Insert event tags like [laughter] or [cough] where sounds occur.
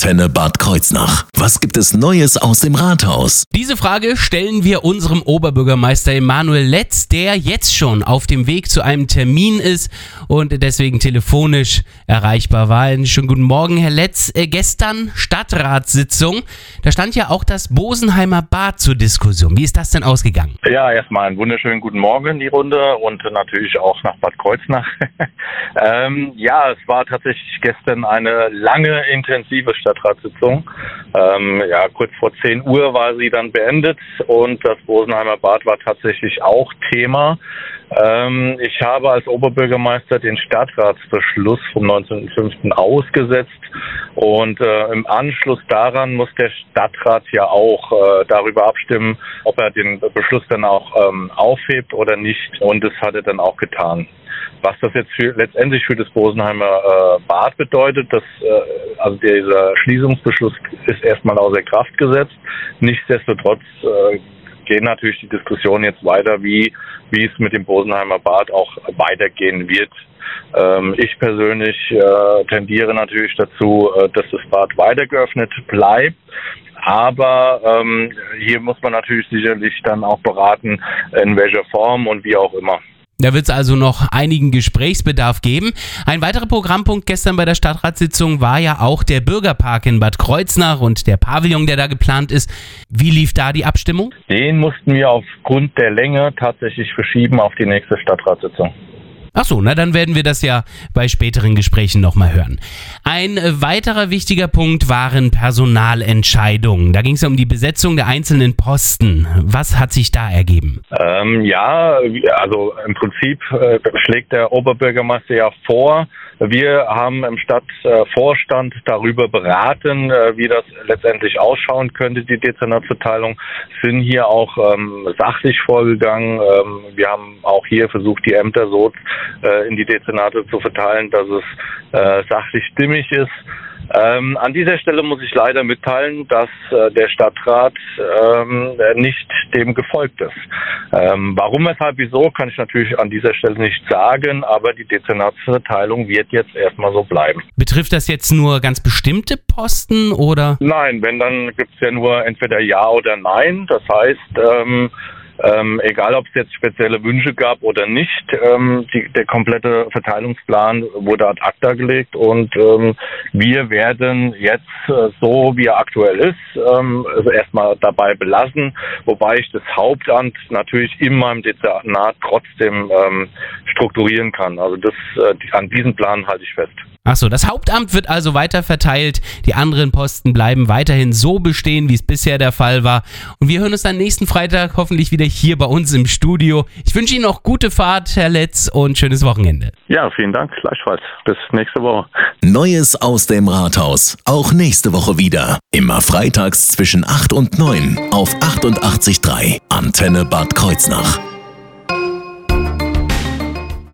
Antenne Bad Kreuznach. Was gibt es Neues aus dem Rathaus? Diese Frage stellen wir unserem Oberbürgermeister Emanuel Letz, der jetzt schon auf dem Weg zu einem Termin ist und deswegen telefonisch erreichbar war. Einen schönen guten Morgen, Herr Letz. Äh, gestern Stadtratssitzung. Da stand ja auch das Bosenheimer Bad zur Diskussion. Wie ist das denn ausgegangen? Ja, erstmal einen wunderschönen guten Morgen in die Runde und natürlich auch nach Bad Kreuznach. [laughs] ähm, ja, es war tatsächlich gestern eine lange, intensive Stadtratssitzung. Ähm, ja, kurz vor 10 Uhr war sie dann beendet und das Bosenheimer Bad war tatsächlich auch Thema. Ähm, ich habe als Oberbürgermeister den Stadtratsbeschluss vom 19.05. ausgesetzt und äh, im Anschluss daran muss der Stadtrat ja auch äh, darüber abstimmen, ob er den Beschluss dann auch ähm, aufhebt oder nicht. Und das hat er dann auch getan. Was das jetzt für, letztendlich für das Bosenheimer äh, Bad bedeutet, dass äh, also dieser Schließungsbeschluss ist erstmal außer Kraft gesetzt. Nichtsdestotrotz äh, gehen natürlich die Diskussionen jetzt weiter, wie, wie es mit dem Bosenheimer Bad auch weitergehen wird. Ähm, ich persönlich äh, tendiere natürlich dazu, äh, dass das Bad weiter geöffnet bleibt. Aber ähm, hier muss man natürlich sicherlich dann auch beraten, in welcher Form und wie auch immer. Da wird es also noch einigen Gesprächsbedarf geben. Ein weiterer Programmpunkt gestern bei der Stadtratssitzung war ja auch der Bürgerpark in Bad Kreuznach und der Pavillon, der da geplant ist. Wie lief da die Abstimmung? Den mussten wir aufgrund der Länge tatsächlich verschieben auf die nächste Stadtratssitzung. Ach so, na dann werden wir das ja bei späteren Gesprächen nochmal hören. Ein äh, weiterer wichtiger Punkt waren Personalentscheidungen. Da ging es ja um die Besetzung der einzelnen Posten. Was hat sich da ergeben? Ähm, ja, also im Prinzip äh, schlägt der Oberbürgermeister ja vor, wir haben im Stadtvorstand darüber beraten, äh, wie das letztendlich ausschauen könnte, die Dezernatsverteilung, sind hier auch ähm, sachlich vorgegangen. Ähm, wir haben auch hier versucht, die Ämter so äh, in die Dezernate zu verteilen, dass es äh, sachlich stimmig ist. Ähm, an dieser Stelle muss ich leider mitteilen, dass äh, der Stadtrat ähm, nicht dem gefolgt ist. Ähm, warum, weshalb, wieso, kann ich natürlich an dieser Stelle nicht sagen, aber die Dezernatsverteilung wird jetzt erstmal so bleiben. Betrifft das jetzt nur ganz bestimmte Posten oder? Nein, wenn, dann gibt es ja nur entweder Ja oder Nein. Das heißt, ähm, egal, ob es jetzt spezielle Wünsche gab oder nicht, ähm, die, der komplette Verteilungsplan wurde ad acta gelegt und ähm, wir werden jetzt äh, so, wie er aktuell ist, ähm, also erstmal dabei belassen, wobei ich das Hauptamt natürlich in meinem Dezernat trotzdem ähm, strukturieren kann. Also das, äh, an diesen Plan halte ich fest. Achso, das Hauptamt wird also weiter verteilt. Die anderen Posten bleiben weiterhin so bestehen, wie es bisher der Fall war. Und wir hören uns dann nächsten Freitag hoffentlich wieder hier bei uns im Studio. Ich wünsche Ihnen noch gute Fahrt, Herr Letz, und schönes Wochenende. Ja, vielen Dank. Gleichfalls. Bis nächste Woche. Neues aus dem Rathaus. Auch nächste Woche wieder. Immer freitags zwischen 8 und 9 auf 88.3 Antenne Bad Kreuznach.